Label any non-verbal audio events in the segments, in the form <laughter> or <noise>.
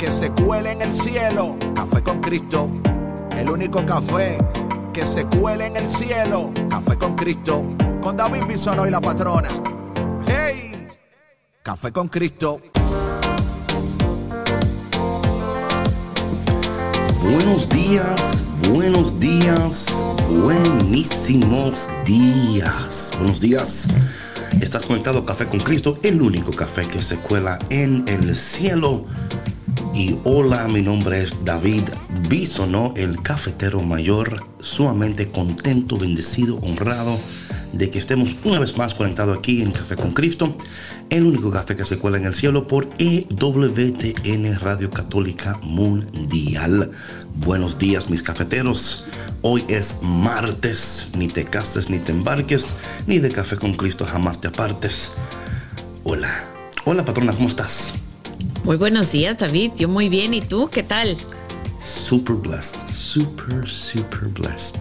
que se cuele en el cielo. Café con Cristo. El único café que se cuele en el cielo. Café con Cristo. Con David Bisonó y la patrona. ¡Hey! Café con Cristo. Buenos días, buenos días, buenísimos días. Buenos días. Estás conectado Café con Cristo, el único café que se cuela en el cielo. Y hola, mi nombre es David Bisono, el cafetero mayor, sumamente contento, bendecido, honrado de que estemos una vez más conectados aquí en Café con Cristo, el único café que se cuela en el cielo por EWTN Radio Católica Mundial. Buenos días mis cafeteros. Hoy es martes, ni te cases ni te embarques, ni de Café con Cristo jamás te apartes. Hola, hola patrona, ¿cómo estás? Muy buenos días David, yo muy bien, ¿y tú qué tal? Super blessed, super, super blessed.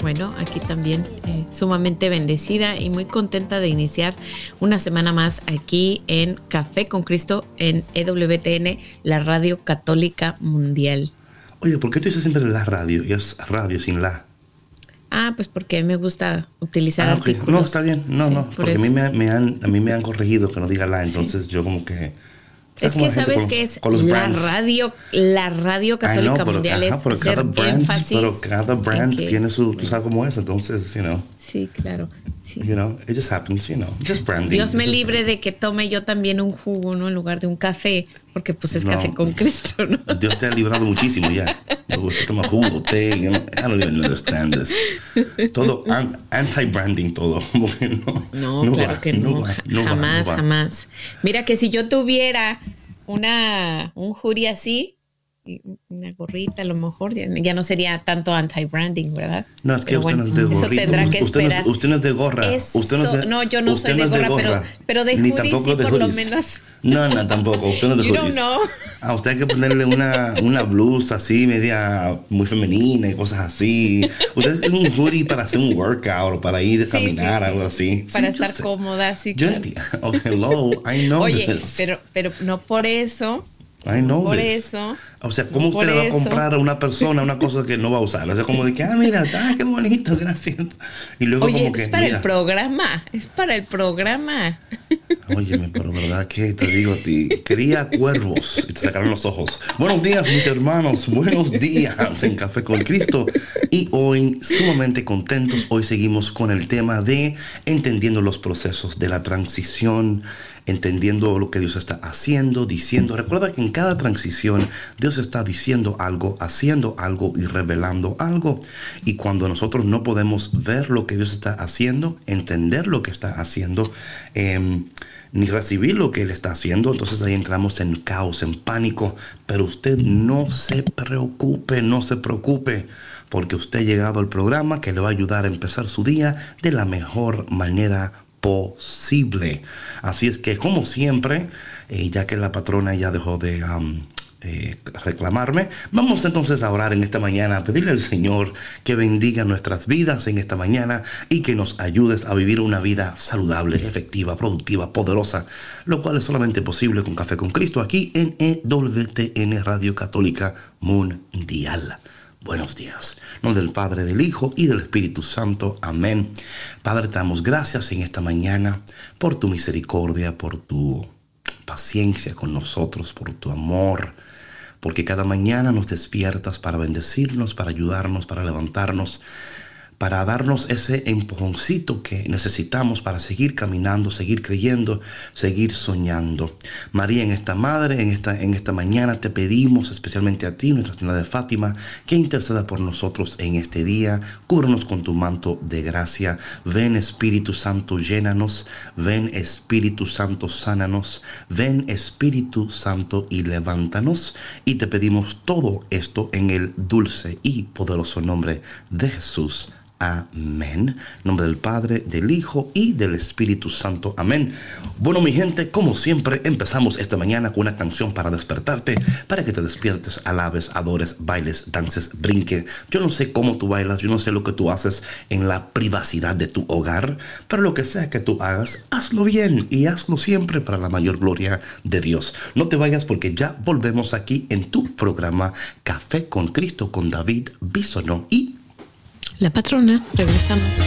Bueno, aquí también eh, sumamente bendecida y muy contenta de iniciar una semana más aquí en Café con Cristo en EWTN, la Radio Católica Mundial. Oye, ¿por qué tú dices siempre la radio y es radio sin la? Ah, pues porque a mí me gusta utilizar ah, artículos. No, está bien. No, no, porque a mí me, han, a mí me han corregido que no diga la, entonces yo como que es que sabes que es la radio, la radio católica mundial es pero cada brand, Pero cada brand tiene su, tú sabes cómo es, entonces, you know. Sí, claro. Sí. You know, it just happens, you know, just branding. Dios me libre de que tome yo también un jugo, ¿no? En lugar de un café, porque pues es café con Cristo, ¿no? Dios te ha librado muchísimo ya. Me gusta tomar jugo, té, you know, I don't even understand this. Todo anti-branding, todo. <laughs> no, no, claro que no. jamás, jamás. Mira que si yo tuviera una, un jury así, una gorrita a lo mejor, ya, no sería tanto anti-branding, ¿verdad? No, es que usted no es de gorra. Eso tendrá que usted esperar. No, usted no es de gorra. usted no, es de, no, yo no soy de, gorra, pero, pero de hoodie sí, por lo menos. No, no, tampoco. Usted no es de you. Don't know. A usted hay que ponerle una, una blusa así, media muy femenina y cosas así. Usted es un hoodie para hacer un workout o para ir a caminar, algo así. Para estar cómoda, sí. Yo entiendo. <laughs> Oh, hello, I know Oye, pero, pero no por eso I know por this. eso. O sea, ¿cómo usted le va a comprar a una persona una cosa que no va a usar? O sea, como de que, ah, mira, <laughs> ah, qué bonito, gracias. Y luego Oye, como que, es para el programa, es para el programa. <laughs> Óyeme, pero verdad que te digo a ti, quería cuervos y te sacaron los ojos. Buenos días, mis hermanos, buenos días en Café con Cristo. Y hoy, sumamente contentos, hoy seguimos con el tema de entendiendo los procesos de la transición entendiendo lo que Dios está haciendo, diciendo. Recuerda que en cada transición Dios está diciendo algo, haciendo algo y revelando algo. Y cuando nosotros no podemos ver lo que Dios está haciendo, entender lo que está haciendo, em, ni recibir lo que Él está haciendo, entonces ahí entramos en caos, en pánico. Pero usted no se preocupe, no se preocupe porque usted ha llegado al programa que le va a ayudar a empezar su día de la mejor manera posible. Así es que, como siempre, eh, ya que la patrona ya dejó de eh, reclamarme, vamos entonces a orar en esta mañana, a pedirle al Señor que bendiga nuestras vidas en esta mañana y que nos ayudes a vivir una vida saludable, efectiva, productiva, poderosa, lo cual es solamente posible con Café con Cristo aquí en EWTN Radio Católica Mundial. Buenos días. No del Padre, del Hijo y del Espíritu Santo. Amén. Padre, te damos gracias en esta mañana por tu misericordia, por tu paciencia con nosotros, por tu amor, porque cada mañana nos despiertas para bendecirnos, para ayudarnos, para levantarnos para darnos ese empujoncito que necesitamos para seguir caminando, seguir creyendo, seguir soñando. María, en esta madre, en esta, en esta mañana te pedimos especialmente a ti, Nuestra Señora de Fátima, que interceda por nosotros en este día. Cúbrenos con tu manto de gracia. Ven Espíritu Santo, llénanos. Ven Espíritu Santo, sánanos. Ven Espíritu Santo y levántanos. Y te pedimos todo esto en el dulce y poderoso nombre de Jesús. Amén. Nombre del Padre, del Hijo y del Espíritu Santo. Amén. Bueno, mi gente, como siempre, empezamos esta mañana con una canción para despertarte, para que te despiertes, alabes, adores, bailes, dances, brinque. Yo no sé cómo tú bailas, yo no sé lo que tú haces en la privacidad de tu hogar, pero lo que sea que tú hagas, hazlo bien y hazlo siempre para la mayor gloria de Dios. No te vayas porque ya volvemos aquí en tu programa Café con Cristo con David Bisono y la patrona. Regresamos.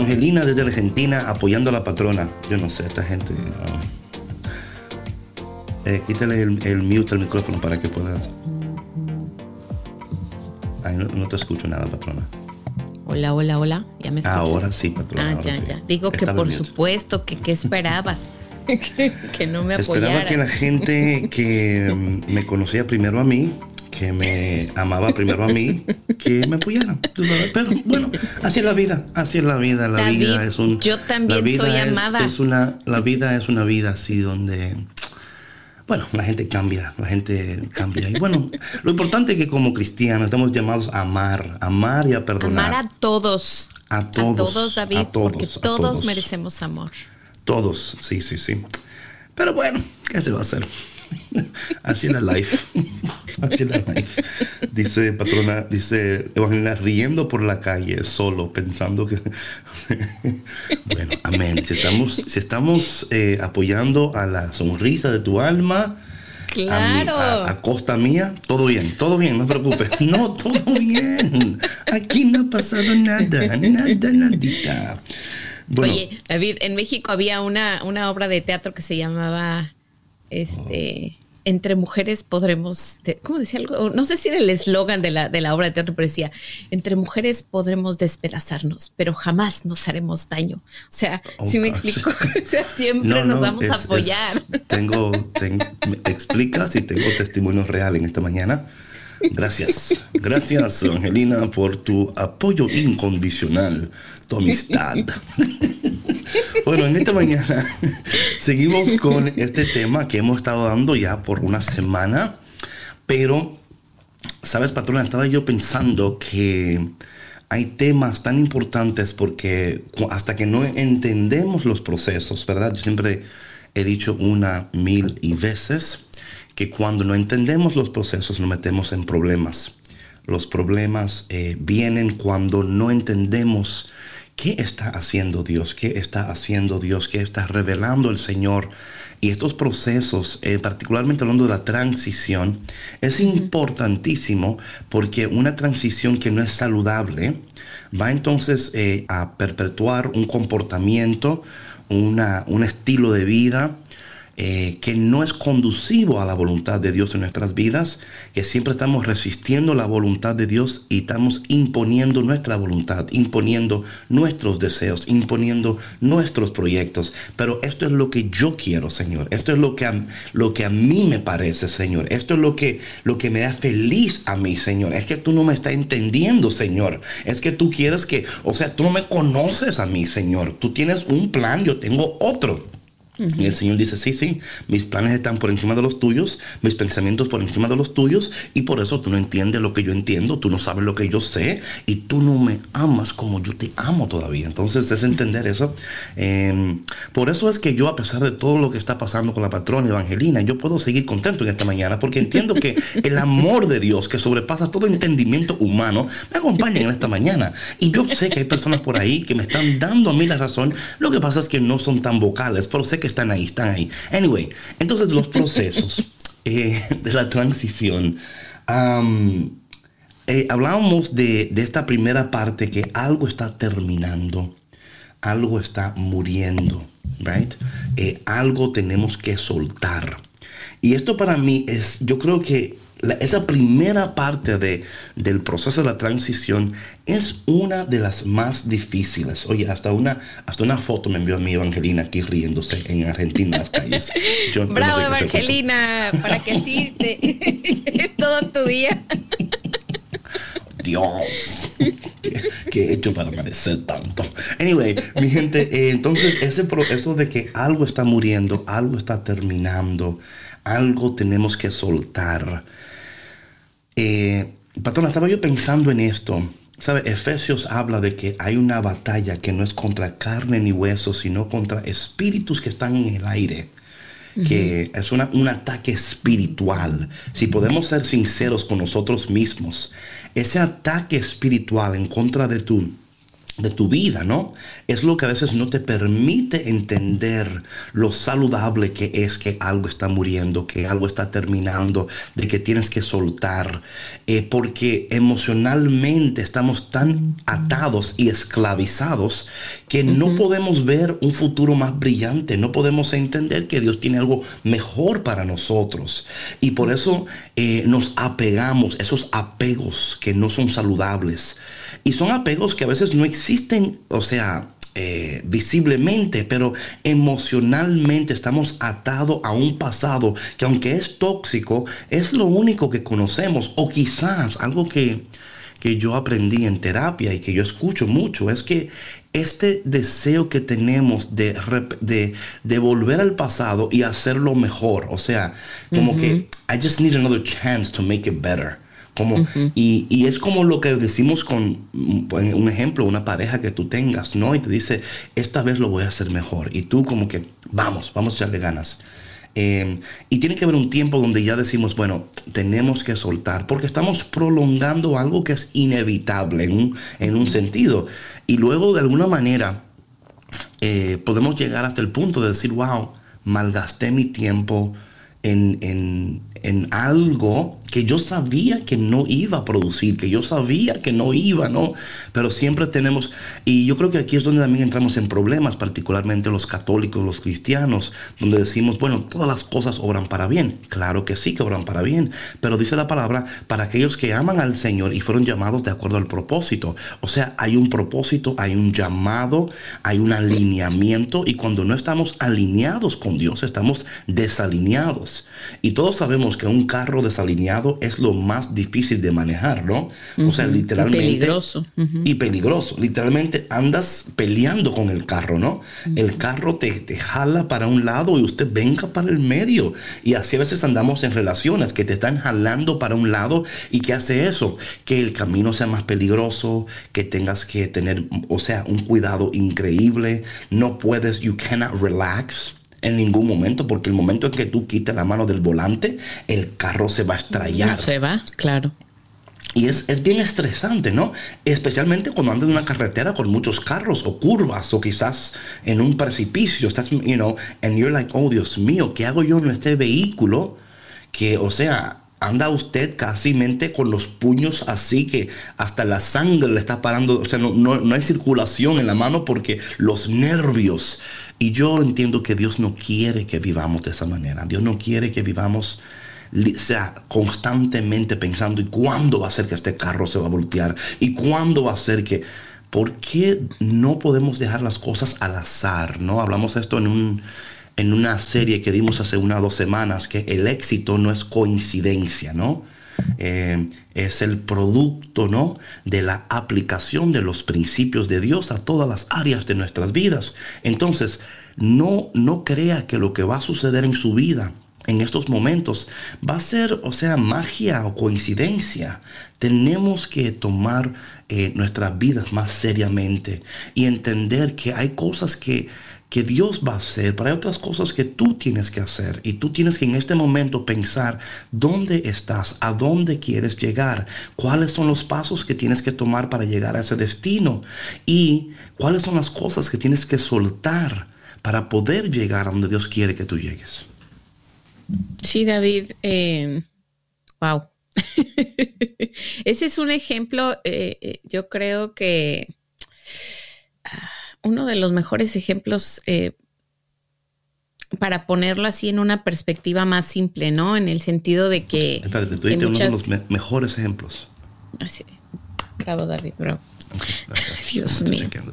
Evangelina desde Argentina apoyando a la patrona. Yo no sé, esta gente. eh, quítale el, el mute al micrófono para que puedas. Ay, no, no te escucho nada, patrona. Hola, hola, hola. ¿Ya me escuchas? Ahora sí, patrona. Ah, ahora ya, sí. ya. Digo que por supuesto, que qué esperabas. que, <laughs> que no me Esperaba apoyara. que la gente que me conocía primero a mí, que me amaba primero a mí, que me apoyara. tú sabes. Pero bueno, así es la vida, así es la vida. La David, vida es un. yo también la vida soy es- amada. Es una, la vida es una vida así donde. Bueno, la gente cambia, la gente cambia. Y bueno, <laughs> lo importante es que como cristianos estamos llamados a amar, amar y a perdonar. Amar a todos. A todos, A todos, David, a todos, porque todos. merecemos amor. Todos, sí, sí, sí. Pero bueno, ¿qué se va a hacer? <laughs> Así la life. Así la life. Dice patrona, dice Evangelina, riendo por la calle, solo, pensando que. <laughs> bueno, amén. Si estamos, si estamos eh, apoyando a la sonrisa de tu alma. A, Claro. a- a costa mía, todo bien, todo bien, no te preocupes. No, todo bien. Aquí no ha pasado nada, nada, nadita. Bueno, Oye, David, en México había una, una obra de teatro que se llamaba este Entre mujeres podremos, ¿cómo decía algo? No sé si era el eslogan de la, de la obra de teatro, pero decía, entre mujeres podremos despedazarnos, pero jamás nos haremos daño. O sea, Oh, si me explico, <laughs> o sea, siempre nos vamos es- a es- apoyar. tengo, ten- me explicas y tengo testimonios reales en esta mañana. Gracias, gracias Angelina por tu apoyo incondicional, amistad. <laughs> bueno, en esta mañana <laughs> seguimos con este tema que hemos estado dando ya por una semana, pero, sabes, patrona, estaba yo pensando que hay temas tan importantes porque hasta que no entendemos los procesos, ¿verdad? Yo siempre he dicho una, mil y veces que cuando no entendemos los procesos nos metemos en problemas. Los problemas eh, vienen cuando no entendemos qué está haciendo Dios, qué está haciendo Dios, qué está revelando el Señor. Y estos procesos, eh, particularmente hablando de la transición, es importantísimo porque una transición que no es saludable va entonces eh, a perpetuar un comportamiento, una, un estilo de vida eh, que no es conducivo a la voluntad de Dios en nuestras vidas, que siempre estamos resistiendo la voluntad de Dios y estamos imponiendo nuestra voluntad, imponiendo nuestros deseos, imponiendo nuestros proyectos. Pero esto es lo que yo quiero, Señor. Esto es lo que a, lo que a mí me parece, Señor. Esto es lo que, lo que me da feliz a mí, Señor. Es que tú no me estás entendiendo, Señor. Es que tú quieres que, o sea, tú no me conoces a mí, Señor. Tú tienes un plan, yo tengo otro. Y el Señor dice, sí, sí, mis planes están por encima de los tuyos, mis pensamientos por encima de los tuyos, y por eso tú no entiendes lo que yo entiendo, tú no sabes lo que yo sé, y tú no me amas como yo te amo todavía. Entonces es entender eso. Eh, por eso es que yo, a pesar de todo lo que está pasando con la patrona Evangelina, yo puedo seguir contento en esta mañana, porque entiendo que <laughs> el amor de Dios, que sobrepasa todo entendimiento humano, me acompaña en esta mañana. Y yo sé que hay personas por ahí que me están dando a mí la razón, lo que pasa es que no son tan vocales, pero sé que están ahí, están ahí. Anyway, entonces los <laughs> procesos eh, de la transición. am, eh, hablábamos de, de esta primera parte que algo está terminando, algo está muriendo, right? Eh, algo tenemos que soltar. Y esto para mí es, yo creo que la- esa primera parte de, del proceso de la transición es una de las más difíciles. Oye, hasta una, hasta una foto me envió a mi Evangelina aquí riéndose en Argentina en las calles. <laughs> Yo no Bravo, sé con esto. Evangelina, para que sí te todo tu día. <laughs> Dios, ¿qué, qué he hecho para merecer tanto? Anyway, mi gente, eh, entonces ese proceso de que algo está muriendo, algo está terminando, algo tenemos que soltar. Eh, patrona, estaba yo pensando en esto. ¿Sabe? Efesios habla de que hay una batalla que no es contra carne ni hueso, sino contra espíritus que están en el aire. que es una, un ataque espiritual. Si podemos ser sinceros con nosotros mismos, ese ataque espiritual en contra de tu de tu vida, ¿no? Es lo que a veces no te permite entender lo saludable que es que algo está muriendo, que algo está terminando, de que tienes que soltar, eh, porque emocionalmente estamos tan atados y esclavizados que no podemos ver un futuro más brillante, no podemos entender que Dios tiene algo mejor para nosotros. Y por eso eh, nos apegamos, esos apegos que no son saludables. Y son apegos que a veces no existen, o sea, eh, visiblemente, pero emocionalmente estamos atados a un pasado que aunque es tóxico, es lo único que conocemos. O quizás algo que, que yo aprendí en terapia y que yo escucho mucho es que este deseo que tenemos de, de, de, volver al pasado y hacerlo mejor, o sea, como que I just need another chance to make it better. Como, y, y, es como lo que decimos con un ejemplo, una pareja que tú tengas, ¿no? Y te dice, esta vez lo voy a hacer mejor. Y tú como que, vamos, vamos a echarle ganas. Em, y tiene que haber un tiempo donde ya decimos, bueno, tenemos que soltar, porque estamos prolongando algo que es inevitable en un, en un sentido. Y luego de alguna manera eh, podemos llegar hasta el punto de decir, wow, malgasté mi tiempo en, en, en algo que yo sabía que no iba a producir, que yo sabía que no iba, ¿no? Pero siempre tenemos, y yo creo que aquí es donde también entramos en problemas, particularmente los católicos, los cristianos, donde decimos, bueno, todas las cosas obran para bien. Claro que sí que obran para bien, pero dice la palabra, para aquellos que aman al Señor y fueron llamados de acuerdo al propósito. O sea, hay un propósito, hay un llamado, hay un alineamiento, y cuando no estamos alineados con Dios, estamos desalineados. Y todos sabemos que un carro desalineado es lo más difícil de manejar, ¿no? O sea, literalmente... Y peligroso. Y peligroso. Literalmente andas peleando con el carro, ¿no? El carro te, te jala para un lado y usted venga para el medio. Y así a veces andamos en relaciones que te están jalando para un lado y que hace eso, que el camino sea más peligroso, que tengas que tener, o sea, un cuidado increíble, no puedes, you cannot relax en ningún momento, porque el momento en que tú quites la mano del volante, el carro se va a estrellar. Se va, claro. Y es, es, bien estresante, ¿no? Especialmente cuando andas en una carretera con muchos carros o curvas o quizás en un precipicio, estás, you know, and you're like, oh Dios mío, ¿qué hago yo en este vehículo? Que, o sea, anda usted casi mente con los puños así que hasta la sangre le está parando, o sea, no, no, no hay circulación en la mano porque los nervios y yo entiendo que Dios no quiere que vivamos de esa manera. Dios no quiere que vivamos sea constantemente pensando y cuándo va a ser que este carro se va a voltear y cuándo va a ser que ¿por qué no podemos dejar las cosas al azar? ¿No? Hablamos esto en un en una serie que dimos hace unas dos semanas que el éxito no es coincidencia, ¿no? Eh, es el producto ¿no? de la aplicación de los principios de Dios a todas las áreas de nuestras vidas. Entonces, no, no crea que lo que va a suceder en su vida en estos momentos va a ser, o sea, magia o coincidencia. Tenemos que tomar eh, nuestras vidas más seriamente y entender que hay cosas que que Dios va a hacer, pero hay otras cosas que tú tienes que hacer y tú tienes que en este momento pensar dónde estás, a dónde quieres llegar, cuáles son los pasos que tienes que tomar para llegar a ese destino y cuáles son las cosas que tienes que soltar para poder llegar a donde Dios quiere que tú llegues. Sí, David, eh, wow. <laughs> Ese es un ejemplo, eh, eh, yo creo que... Ah, uno de los mejores ejemplos eh, para ponerlo así en una perspectiva más simple, ¿no? En el sentido de que... Espérate, tú uno de los mejores ejemplos. Así. Bravo, David, bravo. <laughs> Dios mío. Chequeando,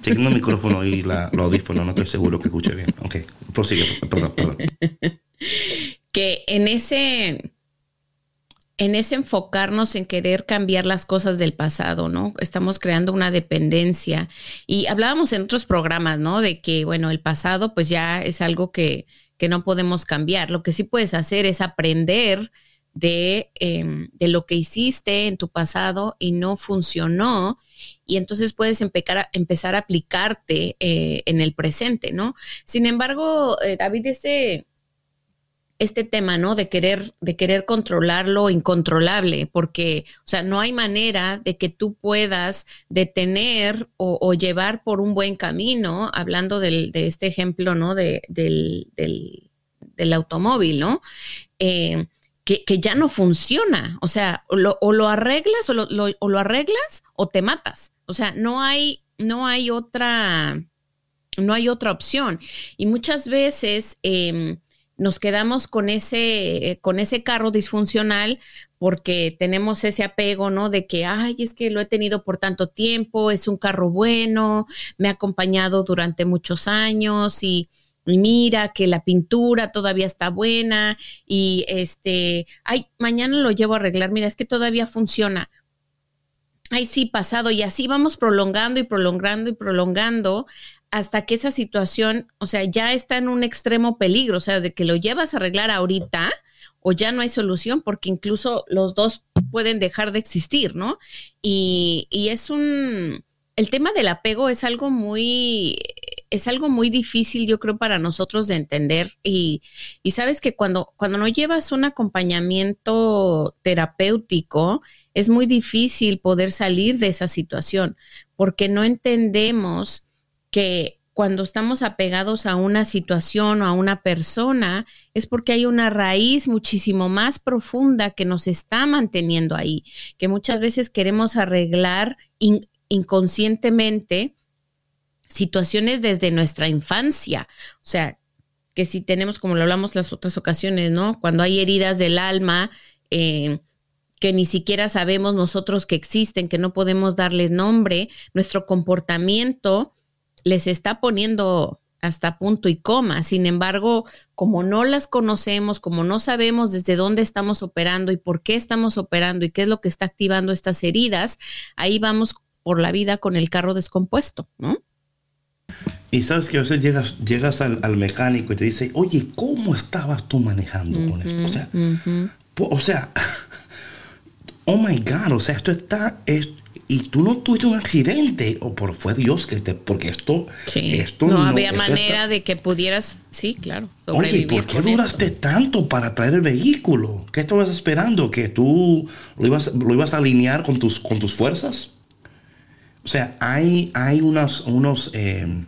chequeando el micrófono y la, los audífonos, no estoy seguro que escuche bien. Ok, prosigue, perdón, perdón. <laughs> Que en ese en ese enfocarnos en querer cambiar las cosas del pasado, ¿no? Estamos creando una dependencia. Y hablábamos en otros programas, ¿no? De que, bueno, el pasado pues ya es algo que, que no podemos cambiar. Lo que sí puedes hacer es aprender de, em, de, lo que hiciste en tu pasado y no funcionó. Y entonces puedes empezar a aplicarte eh, en el presente, ¿no? Sin embargo, eh, David, ese este tema, ¿no? De querer, de querer controlar lo incontrolable, porque, o sea, no hay manera de que tú puedas detener o, llevar por un buen camino, hablando del, de este ejemplo, ¿no? De, del, del, automóvil, ¿no? Eh, que, que, ya no funciona. O sea, o lo, arreglas o lo, o lo arreglas o te matas. O sea, no hay, no hay otra, no hay otra opción. Y muchas veces em, nos quedamos con ese, con ese carro disfuncional porque tenemos ese apego, ¿no? De que, ay, es que lo he tenido por tanto tiempo, es un carro bueno, me ha acompañado durante muchos años y, mira que la pintura todavía está buena y este, ay, mañana lo llevo a arreglar, mira, es que todavía funciona. Ay, sí, pasado y así vamos prolongando y prolongando y prolongando hasta que esa situación, o sea, ya está en un extremo peligro, o sea, de que lo llevas a arreglar ahorita o ya no hay solución porque incluso los dos pueden dejar de existir, ¿no? Y, y es un, el tema del apego es algo muy, es algo muy difícil, yo creo, para nosotros de entender. Y, y, sabes que cuando, cuando no llevas un acompañamiento terapéutico, es muy difícil poder salir de esa situación, porque no entendemos que cuando estamos apegados a una situación o a una persona es porque hay una raíz muchísimo más profunda que nos está manteniendo ahí, que muchas veces queremos arreglar inconscientemente situaciones desde nuestra infancia. O sea, que si tenemos, como lo hablamos las otras ocasiones, ¿no? Cuando hay heridas del alma, eh, que ni siquiera sabemos nosotros que existen, que no podemos darles nombre, nuestro comportamiento les está poniendo hasta punto y coma. Sin embargo, como no las conocemos, como no sabemos desde dónde estamos operando y por qué estamos operando y qué es lo que está activando estas heridas, ahí vamos por la vida con el carro descompuesto, ¿no? Y sabes que a veces llegas, llegas al, mecánico y te dice, oye, ¿cómo estabas tú manejando con esto? O sea, o sea, <laughs> oh my God, o sea, esto está, y tú no tuviste un accidente, o por fue Dios que te, porque esto, esto no, había manera de que pudieras, sí, claro, sobrevivir. Oye, ¿por qué duraste tanto para traer el vehículo? ¿Qué estabas esperando? ¿Que tú lo ibas, lo ibas a alinear con tus, con tus fuerzas? O sea, hay, hay unas, unos... Eh,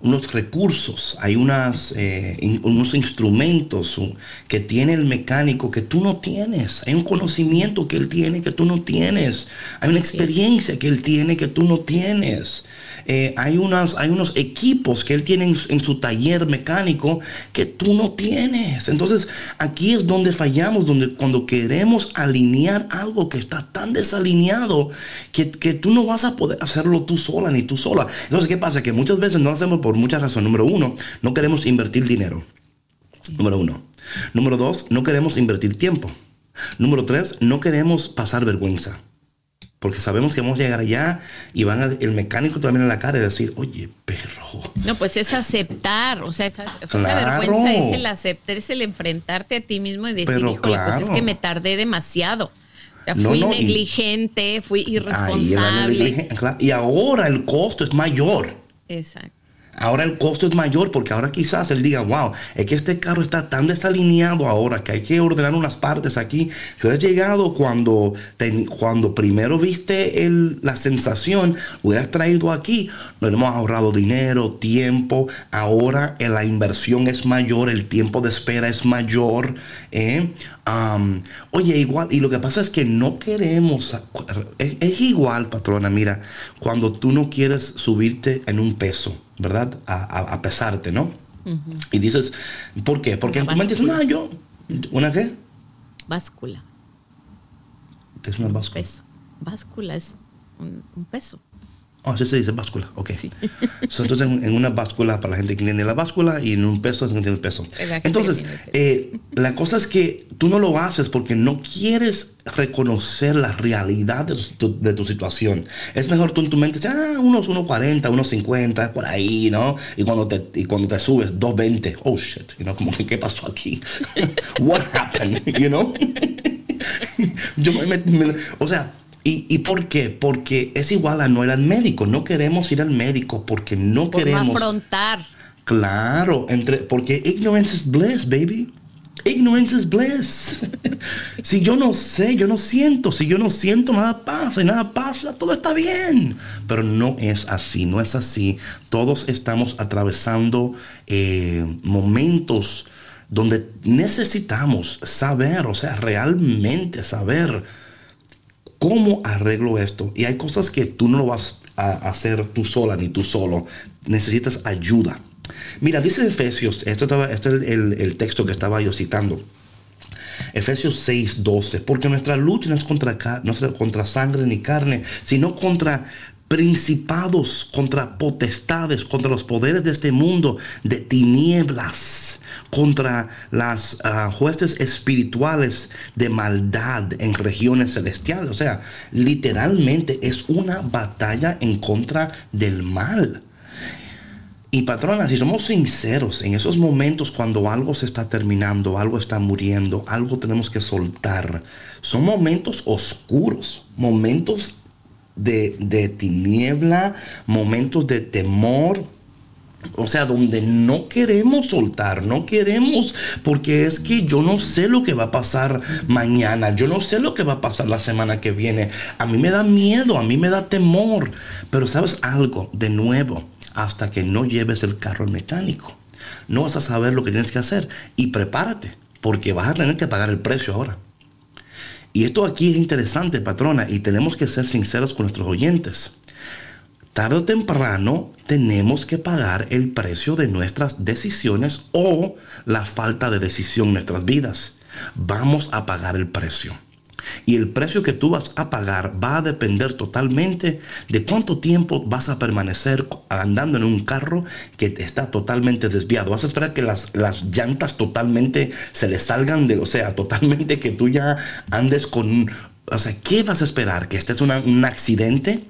unos recursos, hay unas, eh, unos instrumentos que tiene el mecánico que tú no tienes, hay un conocimiento que él tiene que tú no tienes, hay una experiencia que él tiene que tú no tienes. Eh, hay, unas, hay unos equipos que él tiene en, su taller mecánico que tú no tienes. Entonces aquí es donde fallamos, donde cuando queremos alinear algo que está tan desalineado que, que tú no vas a poder hacerlo tú sola ni tú sola. Entonces, ¿qué pasa? Que muchas veces no lo hacemos por muchas razones. Número uno, no queremos invertir dinero. Número uno. Número dos, no queremos invertir tiempo. Número tres, no queremos pasar vergüenza. Porque sabemos que vamos a llegar allá y van a, el mecánico también a la cara y decir, oye, perro. No, pues es aceptar, o sea, esa, vergüenza es el aceptar, es el enfrentarte a ti mismo y decir, híjole, pues es que me tardé demasiado. O sea, fui negligente, fui irresponsable. Y ahora el costo es mayor. Exacto. Ahora el costo es mayor porque ahora quizás él diga, wow, es que este carro está tan desalineado ahora que hay que ordenar unas partes aquí. Si hubieras llegado cuando, cuando primero viste la sensación, hubieras traído aquí, nos hemos ahorrado dinero, tiempo. Ahora la inversión es mayor, el tiempo de espera es mayor. ¿eh? oye, igual, y lo que pasa es que no queremos, es igual, patrona, mira, cuando tú no quieres subirte en un peso. ¿Verdad? A, pesarte, ¿no? Y dices, ¿por qué? Porque en tu mente dices, no, yo, ¿una qué? Báscula. ¿Qué es una báscula? Peso. Báscula es un peso. Oh, así se dice báscula, ok. <laughs> entonces, en, una báscula, para la gente que entiende la báscula, y en un peso, es entiende el peso. Entonces, eh, la cosa es que tú no lo haces porque no quieres reconocer la realidad de tu, de tu situación. Es mejor tú en tu mente, ah, unos 1.40, unos 50, por ahí, ¿no? Y cuando te, y cuando te subes, 2.20, oh shit, you know, como que, ¿qué pasó aquí? <laughs> What happened, you know? <laughs> Yo me, me, o sea, ¿Y, por qué? Porque es igual a no ir al médico. No queremos ir al médico porque no por queremos. No afrontar. Claro, entre, porque ignorance is bliss, baby. Ignorance is bliss. <laughs> si yo no sé, yo no siento. Si yo no siento, nada pasa. Y nada pasa, todo está bien. Pero no es así, no es así. Todos estamos atravesando eh, momentos donde necesitamos saber, o sea, realmente saber cómo arreglo esto. Y hay cosas que tú no lo vas a hacer tú sola ni tú solo. Necesitas ayuda. Mira, dice Efesios, esto, estaba, este es el, texto que estaba yo citando. Efesios 6, 12, porque nuestra lucha no es contra, no es contra sangre ni carne, sino contra principados, contra potestades, contra los poderes de este mundo, de tinieblas, contra las jueces espirituales de maldad en regiones celestiales. O sea, literalmente es una batalla en contra del mal. Y patrona, si somos sinceros, en esos momentos cuando algo se está terminando, algo está muriendo, algo tenemos que soltar, son momentos oscuros, momentos de, tiniebla, momentos de temor, o sea, donde no queremos soltar, no queremos, porque es que yo no sé lo que va a pasar mañana, yo no sé lo que va a pasar la semana que viene. A mí me da miedo, a mí me da temor. Pero sabes algo, de nuevo, hasta que no lleves el carro al mecánico. No vas a saber lo que tienes que hacer. Y prepárate, porque vas a tener que pagar el precio ahora. Y esto aquí es interesante, patrona, y tenemos que ser sinceros con nuestros oyentes. Tarde o temprano tenemos que pagar el precio de nuestras decisiones o la falta de decisión en nuestras vidas. Vamos a pagar el precio. Y el precio que tú vas a pagar va a depender totalmente de cuánto tiempo vas a permanecer andando en un carro que está totalmente desviado. Vas a esperar que las, las llantas totalmente se le salgan de, o sea, totalmente que tú ya andes con... O sea, ¿qué vas a esperar? ¿Que estés en un accidente?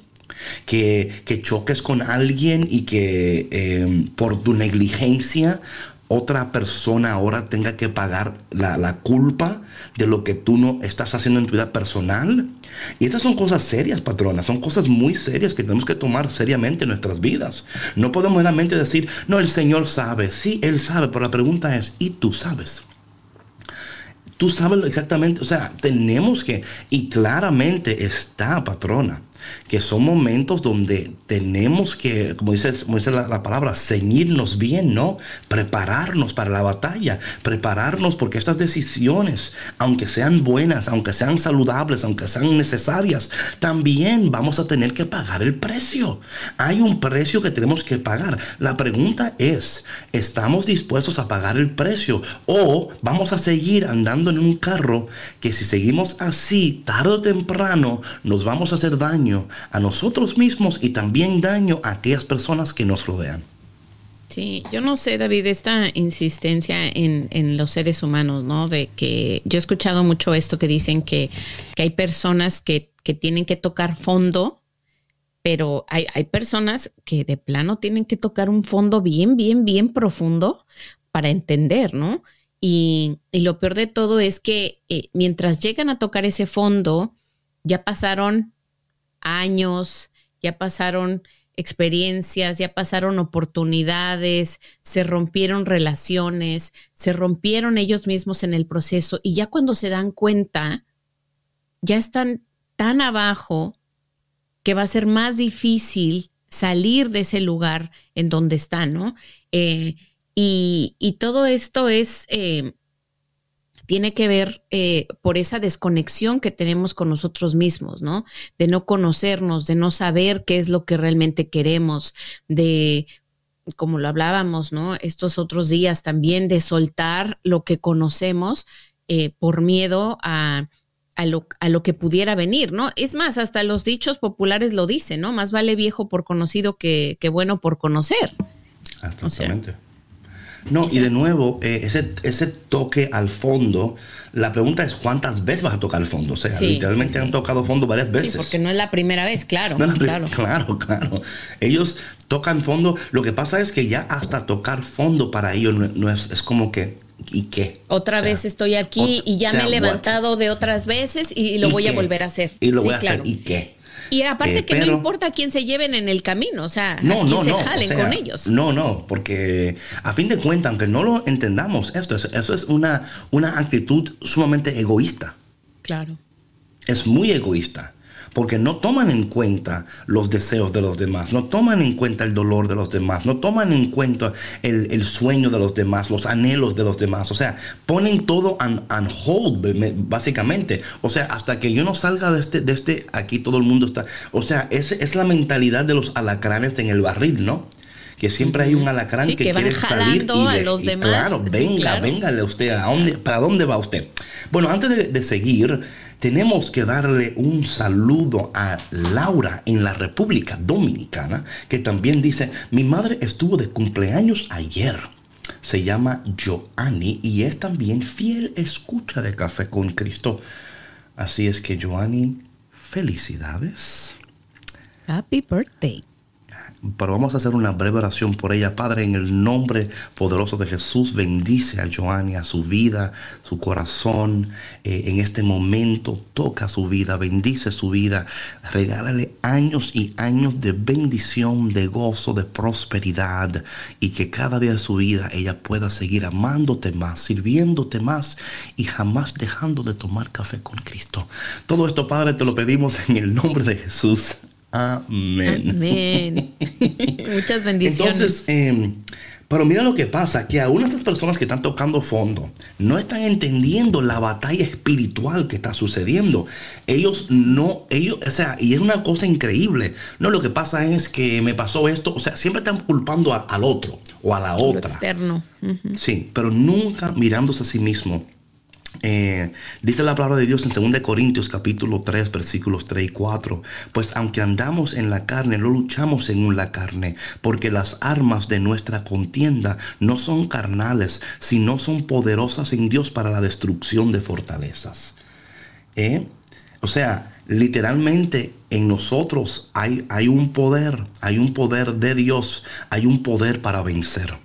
Que, que, choques con alguien y que eh, por tu negligencia otra persona ahora tenga que pagar la, culpa de lo que tú no estás haciendo en tu vida personal. Y estas son cosas serias, patrona, son cosas muy serias que tenemos que tomar seriamente en nuestras vidas. No podemos realmente decir, no, el Señor sabe. Sí, Él sabe, pero la pregunta es, ¿y tú sabes? Tú sabes exactamente, o sea, tenemos que, y claramente está, patrona, que son momentos donde tenemos que, como dice, dice la, palabra, ceñirnos bien, ¿no? Prepararnos para la batalla, prepararnos porque estas decisiones, aunque sean buenas, aunque sean saludables, aunque sean necesarias, también vamos a tener que pagar el precio. Hay un precio que tenemos que pagar. La pregunta es, ¿estamos dispuestos a pagar el precio o vamos a seguir andando en un carro que si seguimos así, tarde o temprano, nos vamos a hacer daño? A nosotros mismos y también daño a aquellas personas que nos rodean. Sí, yo no sé, David, esta insistencia en, los seres humanos, ¿no? De que yo he escuchado mucho esto que dicen que, hay personas que, tienen que tocar fondo, pero hay, personas que de plano tienen que tocar un fondo bien, bien, bien profundo para entender, ¿no? Y, lo peor de todo es que eh, mientras llegan a tocar ese fondo, ya pasaron años, ya pasaron experiencias, ya pasaron oportunidades, se rompieron relaciones, se rompieron ellos mismos en el proceso y ya cuando se dan cuenta, ya están tan abajo que va a ser más difícil salir de ese lugar en donde están, ¿no? Eh, y, todo esto es eh, tiene que ver eh, por esa desconexión que tenemos con nosotros mismos, ¿no? De no conocernos, de no saber qué es lo que realmente queremos, de, como lo hablábamos, ¿no? Estos otros días también, de soltar lo que conocemos eh, por miedo a, a lo, a lo, que pudiera venir, ¿no? Es más, hasta los dichos populares lo dicen, ¿no? Más vale viejo por conocido que, que bueno por conocer. Exactamente. No, y de nuevo, eh, ese, ese toque al fondo, la pregunta es cuántas veces vas a tocar el fondo. O sea, literalmente han tocado fondo varias veces. porque no es la primera vez, claro. claro. <laughs> claro, claro. Ellos tocan fondo. Lo que pasa es que ya hasta tocar fondo para ellos no, es, es como que, ¿y qué? Otra vez estoy aquí y ya me he levantado de otras veces y, lo voy a volver a hacer. Y lo voy a hacer, ¿y qué? Y aparte Eh, que no importa quién se lleven en el camino, o sea, No, a quién no, se no. o jalen sea, con ellos. No, no, porque a fin de cuentas, aunque no lo entendamos, esto es, eso es una, una actitud sumamente egoísta. Claro. Es muy egoísta. Porque no toman en cuenta los deseos de los demás, no toman en cuenta el dolor de los demás, no toman en cuenta el, el sueño de los demás, los anhelos de los demás. O sea, ponen todo on, hold, me- básicamente. O sea, hasta que yo no salga de este, de este, aquí todo el mundo está. O sea, es, es la mentalidad de los alacranes en el barril, ¿no? Que siempre hay un alacrán Sí, que, quiere salir y, a los y demás. claro, Sí, venga, claro. véngale usted, ¿a dónde, ¿para dónde va usted? Bueno, antes de, de seguir, tenemos que darle un saludo a Laura en la República Dominicana, que también dice, mi madre estuvo de cumpleaños ayer. Se llama Joanny y es también fiel escucha de Café con Cristo. Así es que, Joanny, felicidades. Happy birthday. Pero vamos a hacer una breve oración por ella. Padre, en el nombre poderoso de Jesús, bendice a Joanny, a su vida, su corazón. eh, en este momento, toca su vida, bendice su vida. Regálale años y años de bendición, de gozo, de prosperidad. Y que cada día de su vida ella pueda seguir amándote más, sirviéndote más y jamás dejando de tomar café con Cristo. Todo esto, Padre, te lo pedimos en el nombre de Jesús. Amén. Amén. <laughs> Muchas bendiciones. Entonces, eh, pero mira lo que pasa, que aún estas personas que están tocando fondo no están entendiendo la batalla espiritual que está sucediendo. Ellos no, ellos, o sea, y es una cosa increíble. No, lo que pasa es que me pasó esto, o sea, siempre están culpando a- al otro o a la Lo otra. externo. Ujú. Sí, pero nunca mirándose a sí mismo. Eh, dice la palabra de Dios en 2 Corintios capítulo 3 versículos 3 y 4. Pues aunque andamos en la carne, no luchamos según la carne, porque las armas de nuestra contienda no son carnales, sino son poderosas en Dios para la destrucción de fortalezas. ¿Eh? O sea, literalmente en nosotros hay, hay un poder, hay un poder de Dios, hay un poder para vencer.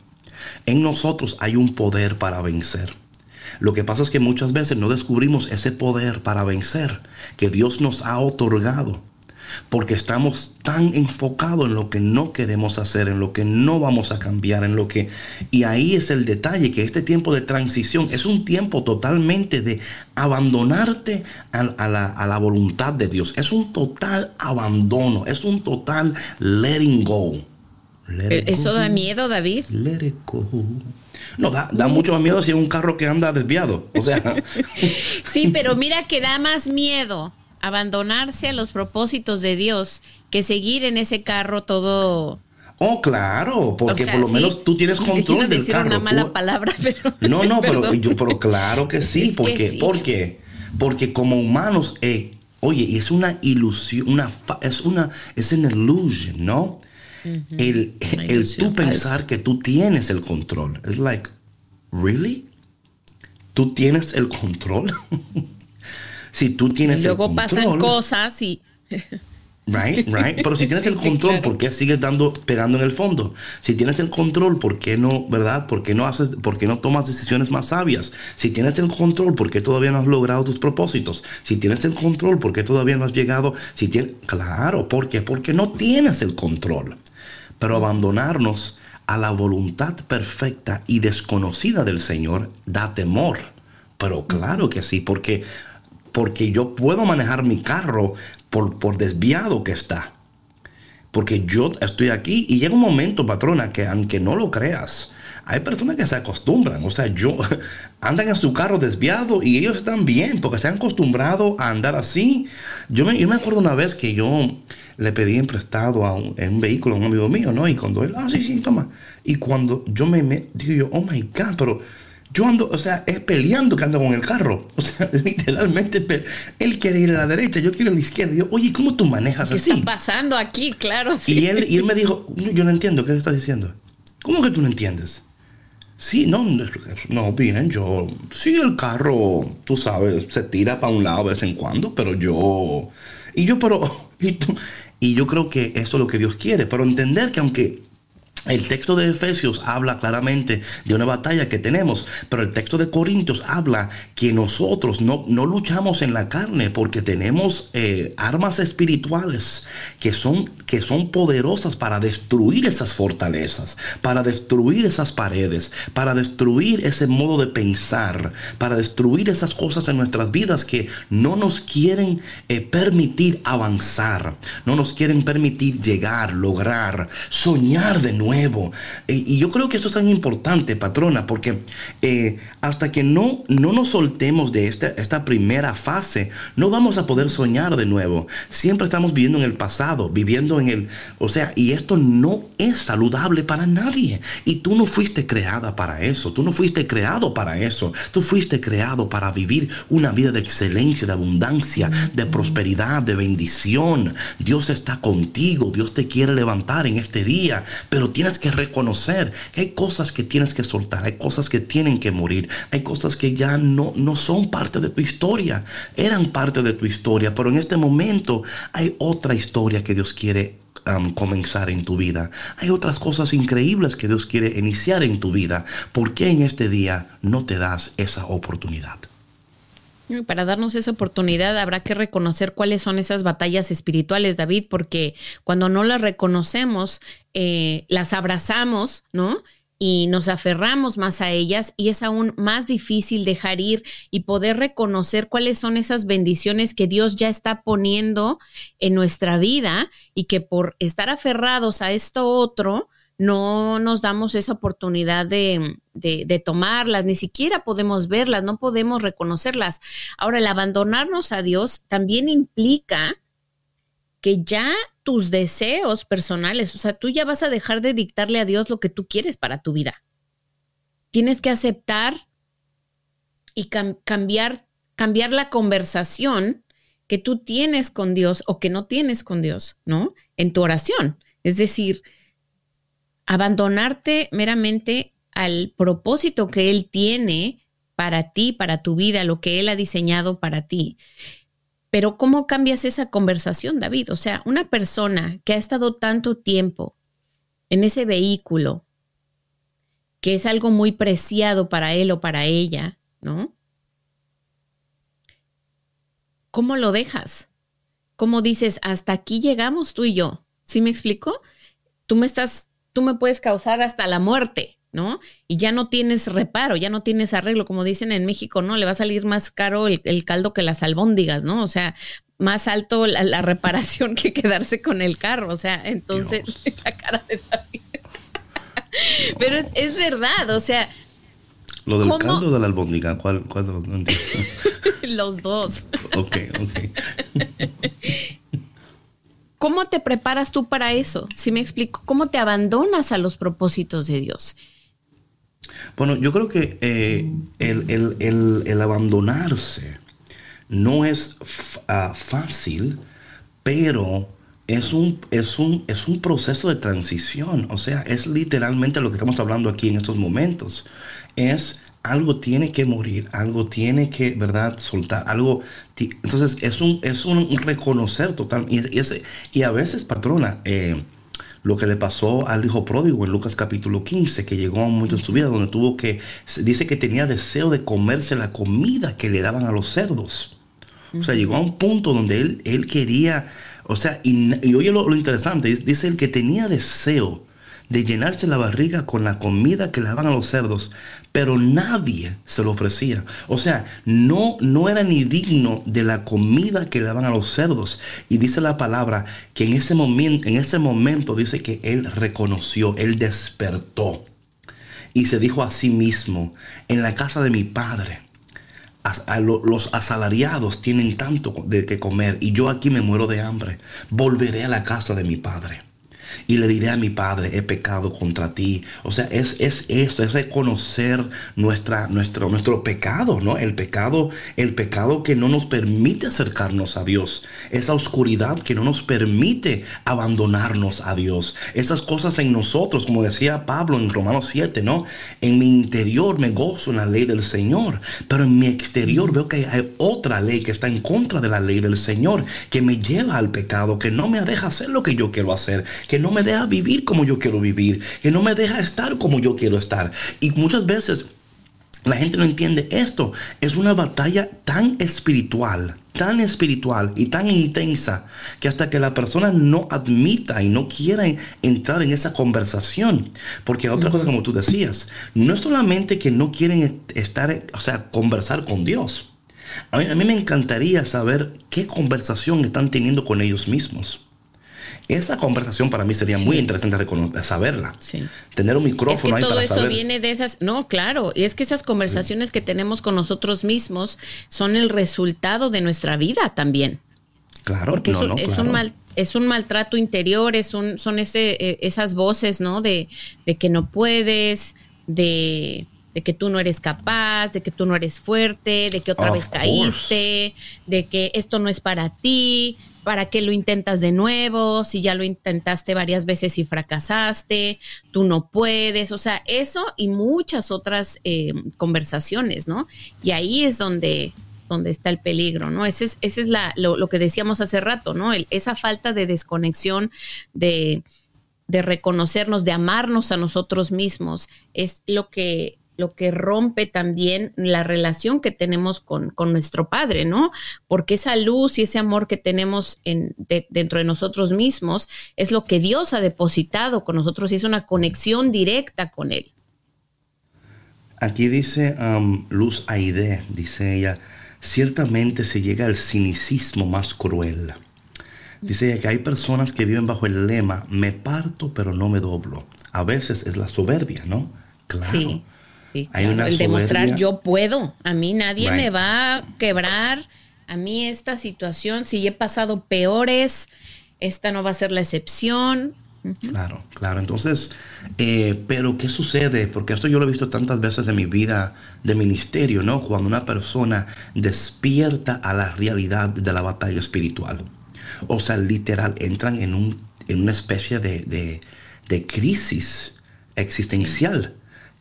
En nosotros hay un poder para vencer. Lo que pasa es que muchas veces no descubrimos ese poder para vencer que Dios nos ha otorgado. Porque estamos tan enfocados en lo que no queremos hacer, en lo que no vamos a cambiar, en lo que... Y ahí es el detalle, que este tiempo de transición es un tiempo totalmente de abandonarte a, a la, a la voluntad de Dios. Es un total abandono, es un total letting go. Let Eh, ¿Eso go. da miedo, David? Let it go. No, da, da mucho más miedo si es un carro que anda desviado. O sea, <laughs> Sí, pero mira que da más miedo abandonarse a los propósitos de Dios que seguir en ese carro todo. oh, claro, porque o sea, por lo sí, menos tú tienes <laughs> control quiero del decir carro. una tú- mala palabra, pero. <laughs> No, no, pero, yo, pero claro que sí, Es que porque, sí. ¿por qué? Porque como humanos, eh, oye, y es una ilusión, una es una, es una illusion, ¿no? El, el tú pensar que tú tienes el control. Es like, ¿really? ¿Tú tienes el control? <laughs> si tú tienes Y luego el control. pasan cosas y. <laughs> Right, right. Pero si tienes <laughs> el control, claro. ¿por qué sigues dando, pegando en el fondo? Si tienes el control, ¿por qué no, verdad? ¿Por qué no haces, por qué no tomas decisiones más sabias? Si tienes el control, ¿por qué todavía no has logrado tus propósitos? Si tienes el control, ¿por qué todavía no has llegado? Si tienes, claro, ¿por qué? Porque no tienes el control. Pero abandonarnos a la voluntad perfecta y desconocida del Señor da temor. Pero claro que sí, porque porque yo puedo manejar mi carro por, por desviado que está. Porque yo estoy aquí y llega un momento, patrona, que aunque no lo creas, hay personas que se acostumbran. O sea, yo <laughs> andan en su carro desviado y ellos están bien porque se han acostumbrado a andar así. Yo me, yo me acuerdo una vez que yo le pedí en prestado a un, en un vehículo a un amigo mío, ¿no? Y cuando él, ah, sí, sí, toma. Y cuando yo me, me digo yo, oh my God, pero yo ando, o sea, es peleando que ando con el carro. <laughs> O sea, literalmente, él quiere ir a la derecha, yo quiero a la izquierda. Y yo, oye, ¿cómo tú manejas ¿Qué así? está pasando aquí? Claro, sí. Y él, y él me dijo, "No, yo no entiendo, ¿qué estás diciendo? ¿Cómo que tú no entiendes? Sí, no, no, bien, yo, sí, el carro, tú sabes, se tira para un lado de vez en cuando, pero yo, y yo, pero, <laughs> y, tú- y yo creo que eso es lo que Dios quiere, pero entender que aunque el texto de Efesios habla claramente de una batalla que tenemos, pero el texto de Corintios habla que nosotros no, no luchamos en la carne porque tenemos eh, armas espirituales que son, que son poderosas para destruir esas fortalezas, para destruir esas paredes, para destruir ese modo de pensar, para destruir esas cosas en nuestras vidas que no nos quieren eh, permitir avanzar, no nos quieren permitir llegar, lograr, soñar de nuevo eh, y yo creo que eso es tan importante, patrona, porque eh, hasta que no, no nos soltemos de esta, esta primera fase, no vamos a poder soñar de nuevo. Siempre estamos viviendo en el pasado, viviendo en el... O sea, y esto no es saludable para nadie. Y tú no fuiste creada para eso, tú no fuiste creado para eso. Tú fuiste creado para vivir una vida de excelencia, de abundancia, de prosperidad, de bendición. Dios está contigo, Dios te quiere levantar en este día, pero tienes que reconocer que hay cosas que tienes que soltar, hay cosas que tienen que morir, hay cosas que ya no, no son parte de tu historia, eran parte de tu historia, pero en este momento hay otra historia que Dios quiere um, comenzar en tu vida. Hay otras cosas increíbles que Dios quiere iniciar en tu vida. ¿Por qué en este día no te das esa oportunidad? Para darnos esa oportunidad habrá que reconocer cuáles son esas batallas espirituales, David, porque cuando no las reconocemos, eh, las abrazamos, ¿no? y nos aferramos más a ellas y es aún más difícil dejar ir y poder reconocer cuáles son esas bendiciones que Dios ya está poniendo en nuestra vida y que por estar aferrados a esto otro, no nos damos esa oportunidad de, de, tomarlas, ni siquiera podemos verlas, no podemos reconocerlas. Ahora, el abandonarnos a Dios también implica que ya tus deseos personales, o sea, tú ya vas a dejar de dictarle a Dios lo que tú quieres para tu vida. Tienes que aceptar y cambiar, cambiar la conversación que tú tienes con Dios o que no tienes con Dios, ¿no? En tu oración. Es decir, abandonarte meramente al propósito que Él tiene para ti, para tu vida, lo que Él ha diseñado para ti. Pero ¿cómo cambias esa conversación, David? O sea, una persona que ha estado tanto tiempo en ese vehículo, que es algo muy preciado para él o para ella, ¿no? ¿Cómo lo dejas? ¿Cómo dices, hasta aquí llegamos tú y yo? ¿Sí me explico? Tú me estás tú me puedes causar hasta la muerte, ¿no? Y ya no tienes reparo, ya no tienes arreglo, como dicen en México, ¿no? Le va a salir más caro el, caldo que las albóndigas, ¿no? O sea, más alto la, reparación <laughs> que quedarse con el carro, o sea, entonces <laughs> la cara de David. Pero es, verdad, o sea... Lo del caldo de la albóndiga, ¿cuál, cuál los, <laughs> los dos. Ok, ok. ¿Cómo te preparas tú para eso? Si me explico, ¿cómo te abandonas a los propósitos de Dios? Bueno, yo creo que eh, el, abandonarse no es ah, fácil, pero es un, es, un, es un proceso de transición. O sea, es literalmente lo que estamos hablando aquí en estos momentos. Es algo tiene que morir, algo tiene que, ¿verdad?, soltar, algo. Entonces, es un, es un reconocer total. Y, y a veces, patrona, eh, lo que le pasó al hijo pródigo en Lucas capítulo 15, que llegó a un momento en su vida donde tuvo que, dice que tenía deseo de comerse la comida que le daban a los cerdos. O sea, llegó a un punto donde él, él quería, o sea, y, oye lo, lo interesante, dice el que tenía deseo de llenarse la barriga con la comida que le daban a los cerdos, pero nadie se lo ofrecía. O sea, no, no era ni digno de la comida que le daban a los cerdos. Y dice la palabra que en ese momento, dice que él reconoció, él despertó y se dijo a sí mismo, en la casa de mi padre. los asalariados tienen tanto de que comer y yo aquí me muero de hambre. Volveré a la casa de mi padre y le diré a mi Padre, he pecado contra ti. O sea, es, es esto, es reconocer nuestra, nuestro, nuestro pecado, ¿no? El pecado, el pecado que no nos permite acercarnos a Dios. Esa oscuridad que no nos permite abandonarnos a Dios. Esas cosas en nosotros, como decía Pablo en Romanos 7, ¿no? En mi interior me gozo en la ley del Señor, pero en mi exterior veo que hay otra ley que está en contra de la ley del Señor, que me lleva al pecado, que no me deja hacer lo que yo quiero hacer, que no me deja vivir como yo quiero vivir, que no me deja estar como yo quiero estar. Y muchas veces la gente no entiende esto. Es una batalla tan espiritual, tan espiritual y tan intensa que hasta que la persona no admita y no quiera entrar en esa conversación. Porque otra cosa, como tú decías, no es solamente que no quieren estar, o sea, conversar con Dios. A mí, a mí me encantaría saber qué conversación están teniendo con ellos mismos. Esa conversación para mí sería muy interesante saberla. Tener un micrófono es que todo eso viene de esas. No, claro. Y es que esas conversaciones que tenemos con nosotros mismos son el resultado de nuestra vida también. Claro, Porque es, un, mal, es un maltrato interior, es un, son ese, e, esas voces, ¿no? De, de que no puedes, de, de que tú no eres capaz, de que tú no eres fuerte, de que otra vez caíste, de que esto no es para ti, ¿Para qué lo intentas de nuevo? Si ya lo intentaste varias veces y fracasaste, tú no puedes. O sea, eso y muchas otras eh, conversaciones, ¿no? Y ahí es donde, donde está el peligro, ¿no? Ese es, ese es la, lo, que decíamos hace rato, ¿no? esa falta de desconexión, de, de reconocernos, de amarnos a nosotros mismos, es lo que lo que rompe también la relación que tenemos con, nuestro Padre, ¿no? Porque esa luz y ese amor que tenemos en, dentro de nosotros mismos es lo que Dios ha depositado con nosotros y es una conexión directa con Él. Aquí dice um, Luz Aide, dice ella, ciertamente se llega al cinicismo más cruel. Dice ella que hay personas que viven bajo el lema, me parto pero no me doblo. A veces es la soberbia, ¿no? Claro. Sí el demostrar yo puedo, a mí nadie me va a quebrar, a mí esta situación, si he pasado peores, esta no va a ser la excepción. Claro, claro. Entonces, eh, pero ¿qué sucede? Porque esto yo lo he visto tantas veces en mi vida de ministerio, ¿no? Cuando una persona despierta a la realidad de la batalla espiritual. O sea, literal, entran en, un, en una especie de, crisis existencial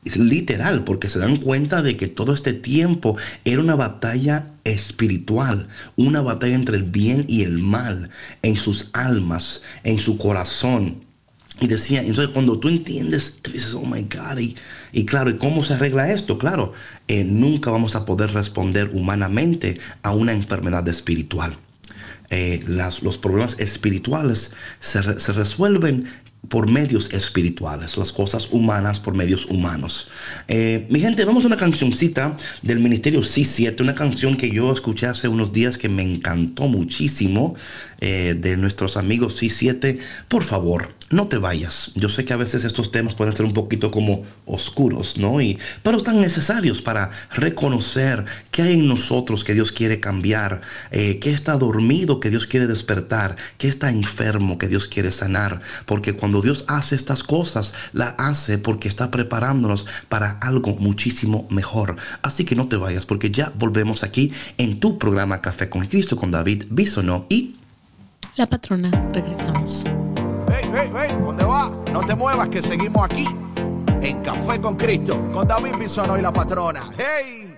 literal, porque se dan cuenta de que todo este tiempo era una batalla espiritual, una batalla entre el bien y el mal, en sus almas, en su corazón. Y decía, entonces cuando tú entiendes, dices, oh my God, y, claro, ¿y cómo se arregla esto? Claro, eh, nunca vamos a poder responder humanamente a una enfermedad espiritual. Eh, los problemas espirituales se, se resuelven por medios espirituales, las cosas humanas por medios humanos. Eh, mi gente, vamos a una cancioncita del Ministerio C7, una canción que yo escuché hace unos días que me encantó muchísimo, eh, de nuestros amigos C7. Por favor, no te vayas. Yo sé que a veces estos temas pueden ser un poquito como oscuros, ¿no? Y, pero tan necesarios para reconocer qué hay en nosotros que Dios quiere cambiar, eh, qué está dormido que Dios quiere despertar, qué está enfermo que Dios quiere sanar. Porque cuando Dios hace estas cosas, la hace porque está preparándonos para algo muchísimo mejor. Así que no te vayas porque ya volvemos aquí en tu programa Café con Cristo con David Bisonó y... La patrona, regresamos. ¡Hey, hey, hey! ¿Dónde va? No te muevas que seguimos aquí en Café con Cristo con David Bisono y la patrona. ¡Hey!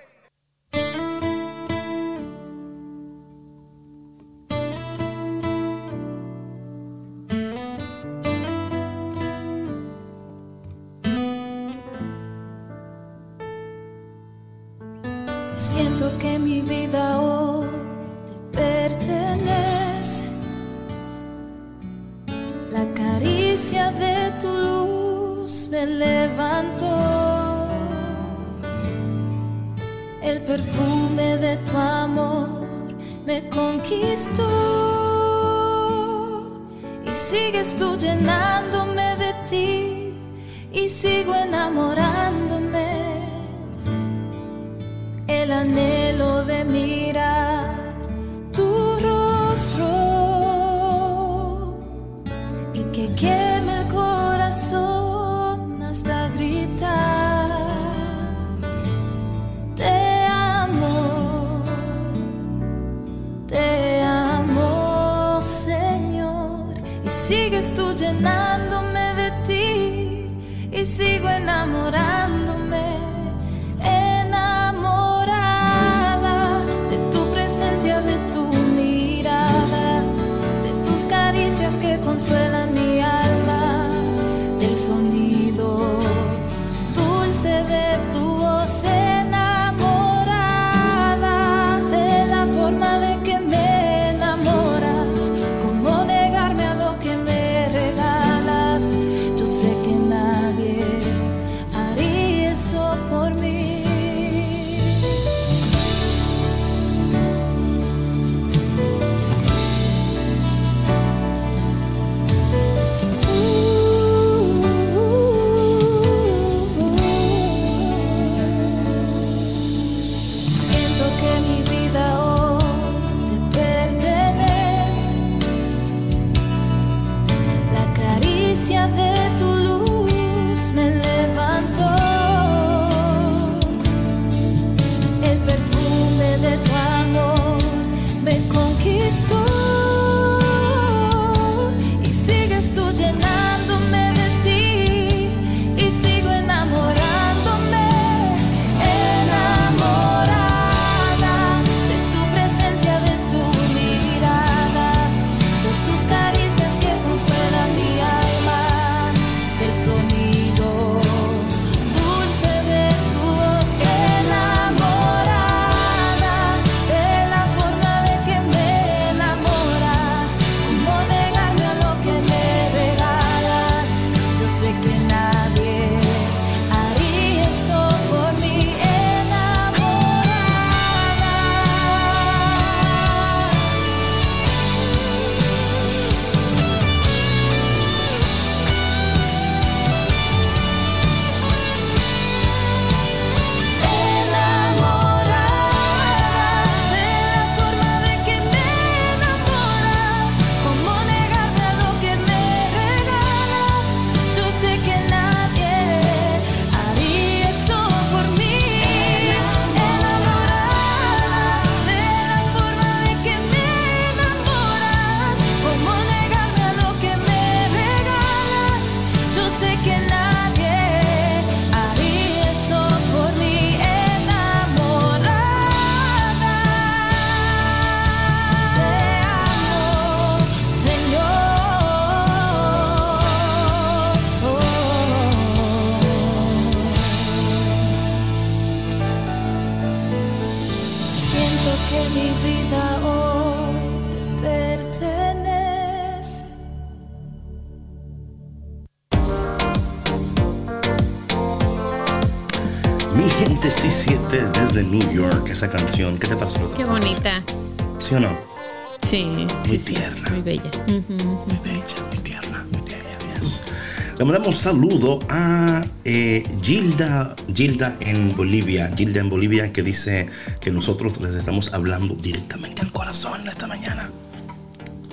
Le mandamos un saludo a eh, Gilda, Gilda en Bolivia. Gilda en Bolivia que dice que nosotros les estamos hablando directamente al corazón esta mañana.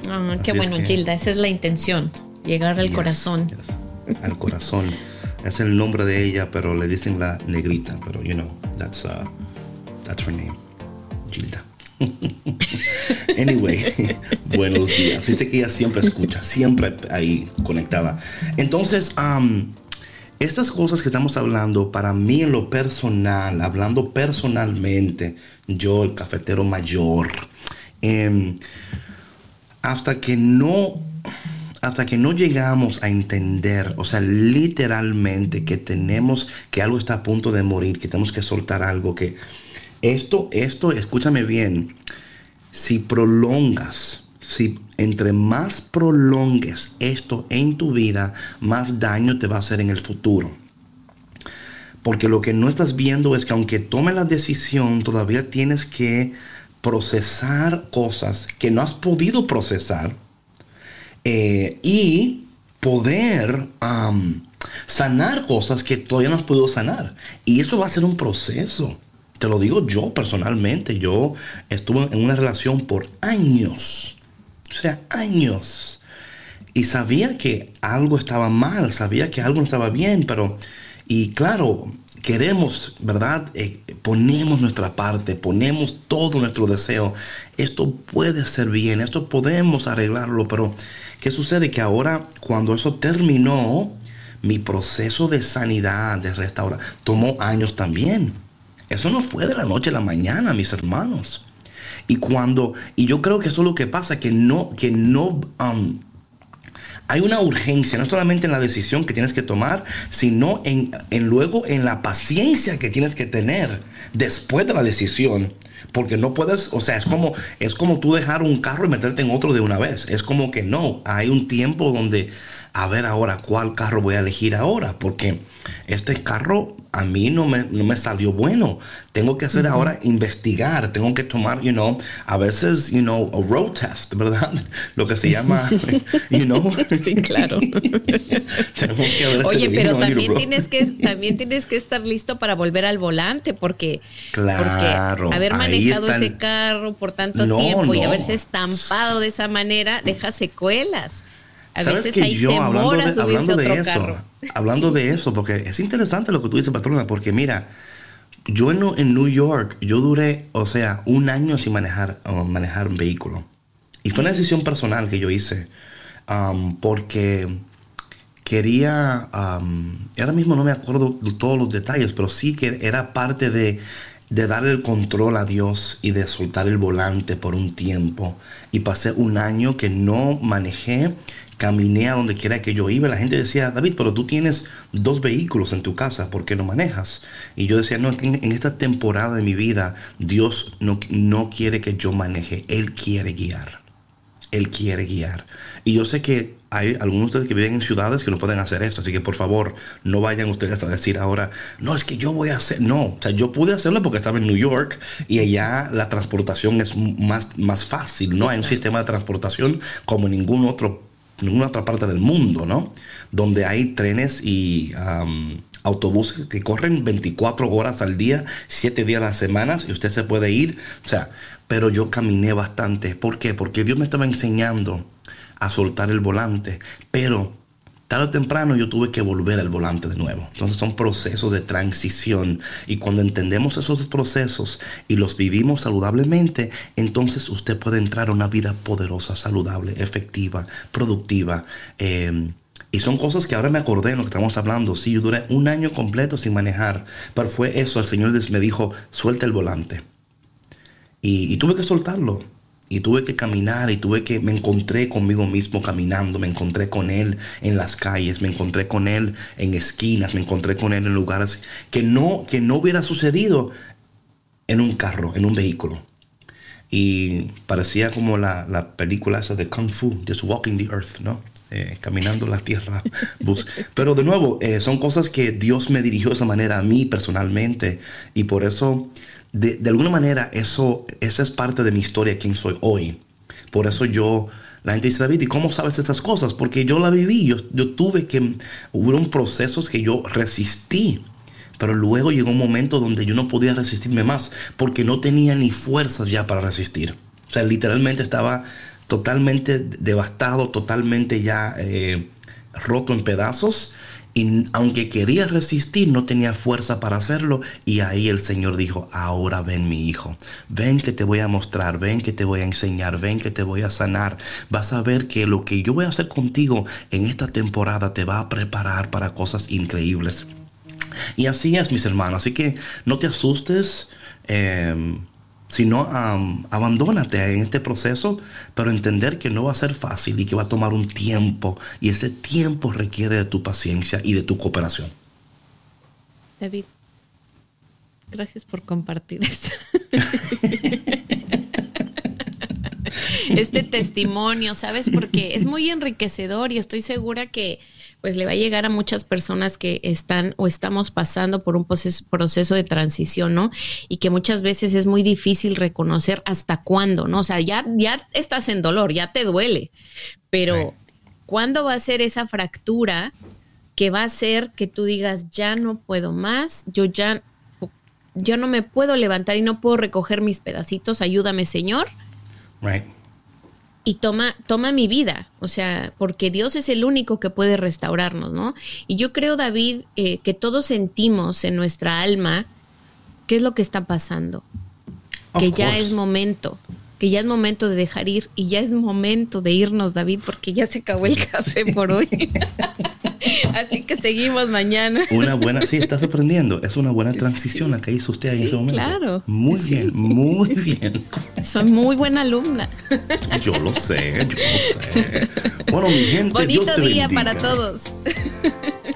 Ah, qué Así es bueno, que- Gilda. Esa es la intención. Llegar al Yes, corazón. yes, al corazón. Es el nombre de ella, pero le dicen la negrita. Pero, you know, that's, uh, that's her name. Gilda. <laughs> anyway, <laughs> buenos días. Dice que ella siempre escucha, siempre ahí conectada. Entonces, estas cosas que estamos hablando, para mí en lo personal, hablando personalmente, yo, el cafetero mayor, em, hasta que no hasta que no llegamos a entender, o sea, literalmente que tenemos que algo está a punto de morir, que tenemos que soltar algo, que esto, esto, escúchame bien, si prolongas, si entre más prolongues esto en tu vida, más daño te va a hacer en el futuro. Porque lo que no estás viendo es que aunque tomes la decisión, todavía tienes que procesar cosas que no has podido procesar eh, y poder sanar cosas que todavía no has podido sanar. Y eso va a ser un proceso. Te lo digo yo personalmente. Yo estuve en una relación por años. O sea, años. Y sabía que algo estaba mal, sabía que algo no estaba bien, pero, y claro, queremos, ¿verdad? Eh, ponemos nuestra parte, ponemos todo nuestro deseo. Esto puede ser bien, esto podemos arreglarlo, pero ¿qué sucede? Que ahora, cuando eso terminó, mi proceso de sanidad, de restauración, tomó años también. Eso no fue de la noche a la mañana, mis hermanos. Y cuando, y yo creo que eso es lo que pasa, que no, que no, um, hay una urgencia, no solamente en la decisión que tienes que tomar, sino en, en luego en la paciencia que tienes que tener después de la decisión. Porque no puedes, o sea, es como, es como tú dejar un carro y meterte en otro de una vez. Es como que no, hay un tiempo donde, a ver ahora, ¿cuál carro voy a elegir ahora? Porque este carro a mí no me, no me salió bueno. Tengo que hacer ahora investigar, tengo que tomar, you know, a veces, you know, a road test, ¿verdad? <laughs> Lo que se llama, <laughs> you know. Sí, claro. <laughs> Tenemos que ver Oye, este pero también tienes que también tienes que estar listo para volver al volante porque, Claro, porque haber manejado ese carro por tanto No, tiempo y haberse estampado de esa manera deja secuelas. A ¿Sabes veces que hay yo, hablando de, hablando de eso, carro. hablando de eso, porque es interesante lo que tú dices, patrona, porque mira, yo en, en New York, yo duré, o sea, un año sin manejar, uh, manejar un vehículo. Y fue una decisión personal que yo hice, um, porque quería, um, ahora mismo no me acuerdo de todos los detalles, pero sí que era parte de, de darle el control a Dios y de soltar el volante por un tiempo. Y pasé un año que no manejé, caminé a donde quiera que yo iba. La gente decía, David, pero tú tienes dos vehículos en tu casa, ¿por qué no manejas? Y yo decía, no, es que en, esta temporada de mi vida, Dios no, no quiere que yo maneje, Él quiere guiar. Él quiere guiar. Y yo sé que hay algunos de ustedes que viven en ciudades que no pueden hacer esto, así que por favor no vayan ustedes a decir ahora, no, es que yo voy a hacer, no, o sea, yo pude hacerlo porque estaba en New York y allá la transportación es más, más fácil, no hay un sistema de transportación como en ningún otro, ninguna otra parte del mundo, ¿no? Donde hay trenes y autobuses que corren 24 horas al día, 7 días a la semana y usted se puede ir, o sea, pero yo caminé bastante, ¿por qué? Porque Dios me estaba enseñando a soltar el volante, pero tarde o temprano yo tuve que volver al volante de nuevo. Entonces son procesos de transición y cuando entendemos esos procesos y los vivimos saludablemente, entonces usted puede entrar a una vida poderosa, saludable, efectiva, productiva. eh, y son cosas que ahora me acordé en lo que estamos hablando. Sí, yo duré un año completo sin manejar, pero fue eso, el Señor me dijo, suelta el volante. Y, y tuve que soltarlo. Y tuve que caminar y tuve que, me encontré conmigo mismo caminando, me encontré con Él en las calles, me encontré con Él en esquinas, me encontré con Él en lugares que no, que no hubiera sucedido en un carro, en un vehículo. Y parecía como la, la película esa de Kung Fu, Just Walking the Earth, ¿no? Eh, caminando la tierra. <laughs> Pero de nuevo, eh, son cosas que Dios me dirigió de esa manera a mí personalmente. Y por eso, de, alguna manera, eso, esa es parte de mi historia, quién soy hoy. Por eso yo, la gente dice, David, ¿y cómo sabes estas cosas? Porque yo la viví, yo, yo tuve que, hubo procesos que yo resistí. Pero luego llegó un momento donde yo no podía resistirme más porque no tenía ni fuerzas ya para resistir. O sea, literalmente estaba totalmente devastado, totalmente ya eh, roto en pedazos. Y aunque quería resistir, no tenía fuerza para hacerlo. Y ahí el Señor dijo, ahora ven mi hijo, ven que te voy a mostrar, ven que te voy a enseñar, ven que te voy a sanar. Vas a ver que lo que yo voy a hacer contigo en esta temporada te va a preparar para cosas increíbles. Y así es, mis hermanos. Así que no te asustes, eh, sino am, abandónate en este proceso, pero entender que no va a ser fácil y que va a tomar un tiempo. Y ese tiempo requiere de tu paciencia y de tu cooperación. David, gracias por compartir esto. <laughs> este testimonio, ¿sabes? Porque es muy enriquecedor y estoy segura que pues le va a llegar a muchas personas que están o estamos pasando por un proceso, proceso de transición, ¿no? Y que muchas veces es muy difícil reconocer hasta cuándo, ¿no? O sea, ya, ya estás en dolor, ya te duele, pero. ¿cuándo va a ser esa fractura que va a hacer que tú digas, ya no puedo más, yo ya, yo no me puedo levantar y no puedo recoger mis pedacitos, ayúdame Señor, Right? Y toma, toma mi vida, o sea, porque Dios es el único que puede restaurarnos, ¿no? Y yo creo, David, eh, que todos sentimos en nuestra alma qué es lo que está pasando, Of que ya course. es momento, que ya es momento de dejar ir y ya es momento de irnos, David, porque ya se acabó el <laughs> café por hoy. <laughs> Así que seguimos mañana. Una buena, sí, estás aprendiendo. Es una buena transición la que hizo usted en Sí, ese momento. claro. Muy Sí. bien, muy bien. Soy muy buena alumna. Yo lo sé, yo lo sé. Bueno, mi gente, Dios Bonito te día bendiga. para todos.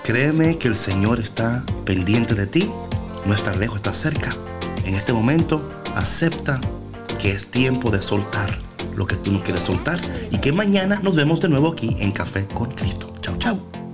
Créeme que el Señor está pendiente de ti, no está lejos, está cerca. En este momento, acepta que es tiempo de soltar lo que tú no quieres soltar y que mañana nos vemos de nuevo aquí en Café con Cristo. Chao, chao.